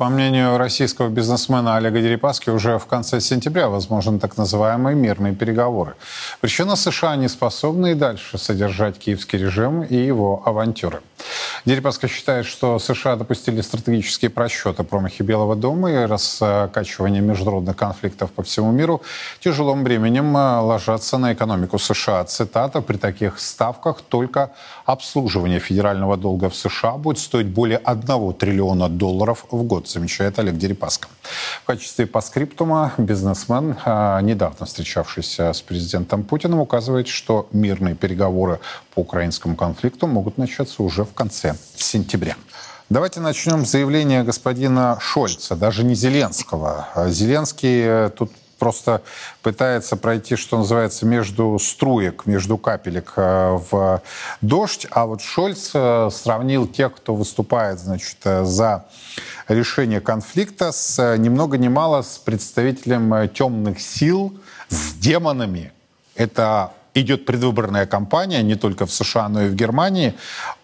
По мнению российского бизнесмена Олега Дерипаски, уже в конце сентября возможны так называемые мирные переговоры. Причина США не способны и дальше содержать киевский режим и его авантюры. Дерипаска считает, что США допустили стратегические просчеты промахи Белого дома и раскачивание международных конфликтов по всему миру тяжелым бременем ложатся на экономику США. Цитата, при таких ставках только обслуживание федерального долга в США будет стоить более 1 триллиона долларов в год замечает Олег Дерипаска. В качестве паскриптума бизнесмен, а, недавно встречавшийся с президентом Путиным, указывает, что мирные переговоры по украинскому конфликту могут начаться уже в конце сентября. Давайте начнем с заявления господина Шольца, даже не Зеленского. Зеленский э, тут просто пытается пройти, что называется, между струек, между капелек э, в дождь. А вот Шольц э, сравнил тех, кто выступает, значит, за решение конфликта с ни много ни мало с представителем темных сил, с демонами. Это идет предвыборная кампания не только в США, но и в Германии.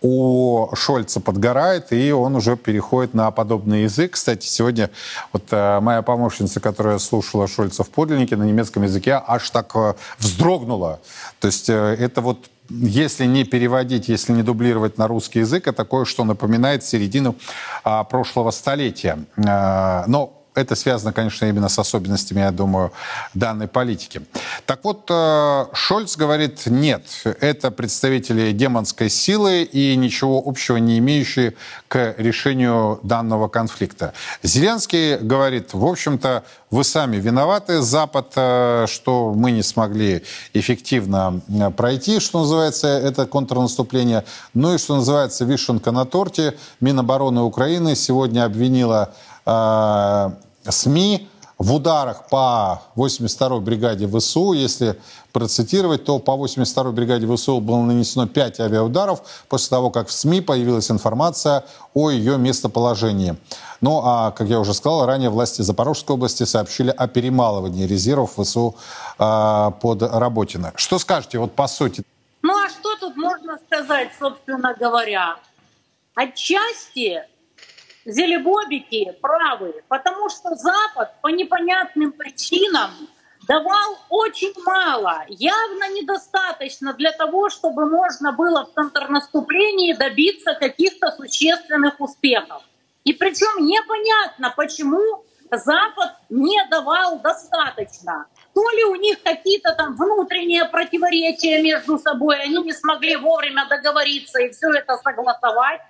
У Шольца подгорает, и он уже переходит на подобный язык. Кстати, сегодня вот э, моя помощница, которая слушала Шольца в подлиннике на немецком языке, аж так э, вздрогнула. То есть э, это вот если не переводить, если не дублировать на русский язык, это такое, что напоминает середину а, прошлого столетия. А, но это связано, конечно, именно с особенностями, я думаю, данной политики. Так вот, э, Шольц говорит, нет, это представители демонской силы и ничего общего не имеющие к решению данного конфликта. Зеленский говорит, в общем-то, вы сами виноваты, Запад, э, что мы не смогли эффективно э, пройти, что называется, это контрнаступление. Ну и, что называется, вишенка на торте. Минобороны Украины сегодня обвинила СМИ в ударах по 82-й бригаде ВСУ, если процитировать, то по 82-й бригаде ВСУ было нанесено 5 авиаударов после того, как в СМИ появилась информация о ее местоположении. Ну а, как я уже сказал, ранее власти Запорожской области сообщили о перемалывании резервов ВСУ э, под Работино. Что скажете вот по сути? Ну а что тут можно сказать, собственно говоря? Отчасти зелебобики правы, потому что Запад по непонятным причинам давал очень мало, явно недостаточно для того, чтобы можно было в контрнаступлении добиться каких-то существенных успехов. И причем непонятно, почему Запад не давал достаточно. То ли у них какие-то там внутренние противоречия между собой, они не смогли вовремя договориться и все это согласовать,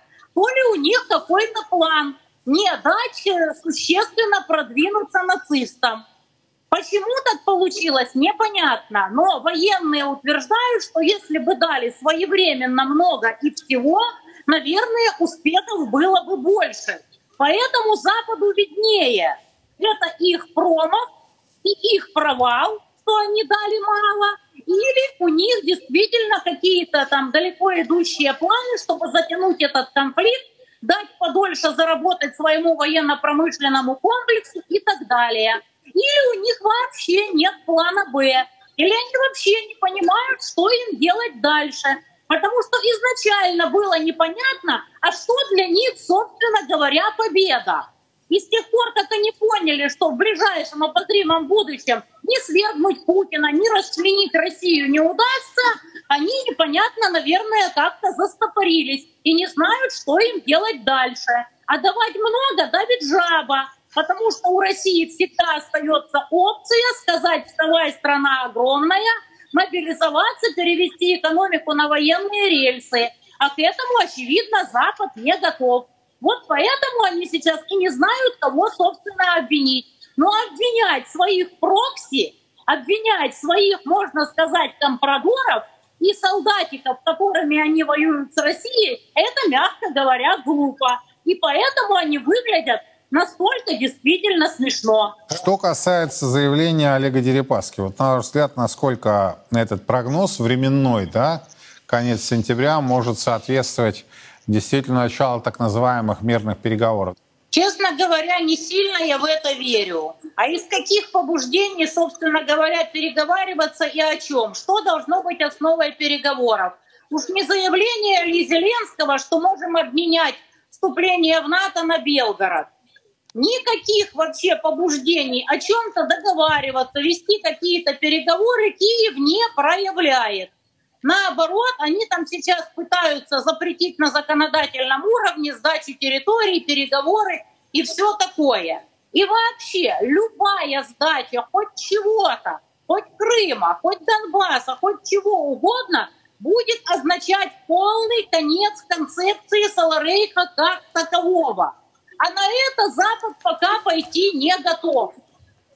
ли у них какой-то план не дать э, существенно продвинуться нацистам. Почему так получилось, непонятно. Но военные утверждают, что если бы дали своевременно много и всего, наверное, успехов было бы больше. Поэтому Западу виднее. Это их промах и их провал, что они дали мало, или у них действительно какие-то там далеко идущие планы, чтобы затянуть этот конфликт, дать подольше заработать своему военно-промышленному комплексу и так далее. Или у них вообще нет плана «Б», или они вообще не понимают, что им делать дальше. Потому что изначально было непонятно, а что для них, собственно говоря, победа. И с тех пор, как они поняли, что в ближайшем обозримом будущем ни свергнуть Путина, ни расчленить Россию не удастся, они непонятно, наверное, как-то застопорились и не знают, что им делать дальше. А давать много давит жаба, потому что у России всегда остается опция сказать, вставай, страна огромная, мобилизоваться, перевести экономику на военные рельсы. А к этому, очевидно, Запад не готов. Вот поэтому они сейчас и не знают, кого, собственно, обвинить. Но обвинять своих прокси, обвинять своих, можно сказать, компрадоров и солдатиков, которыми они воюют с Россией, это, мягко говоря, глупо. И поэтому они выглядят настолько действительно смешно. Что касается заявления Олега Дерипаски, вот на ваш взгляд, насколько этот прогноз временной, да, конец сентября может соответствовать действительно начало так называемых мирных переговоров? Честно говоря, не сильно я в это верю. А из каких побуждений, собственно говоря, переговариваться и о чем? Что должно быть основой переговоров? Уж не заявление ли Зеленского, что можем обменять вступление в НАТО на Белгород? Никаких вообще побуждений о чем-то договариваться, вести какие-то переговоры Киев не проявляет. Наоборот, они там сейчас пытаются запретить на законодательном уровне сдачу территорий, переговоры и все такое. И вообще любая сдача хоть чего-то, хоть Крыма, хоть Донбасса, хоть чего угодно, будет означать полный конец концепции Саларейха как такового. А на это Запад пока пойти не готов.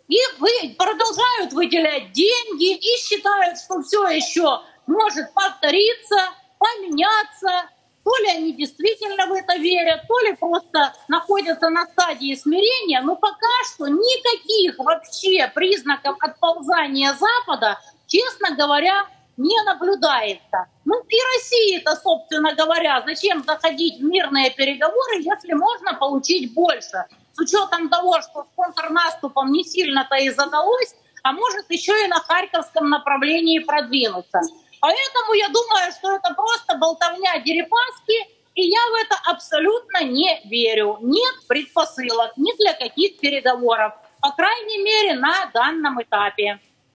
И вы, продолжают выделять деньги и считают, что все еще может повториться, поменяться. То ли они действительно в это верят, то ли просто находятся на стадии смирения. Но пока что никаких вообще признаков отползания Запада, честно говоря, не наблюдается. Ну и России-то, собственно говоря, зачем заходить в мирные переговоры, если можно получить больше? С учетом того, что с контрнаступом не сильно-то и задалось, а может еще и на Харьковском направлении продвинуться. Поэтому я думаю, что это просто болтовня Дерипаски, и я в это абсолютно не верю. Нет предпосылок ни для каких переговоров, по крайней мере, на данном этапе.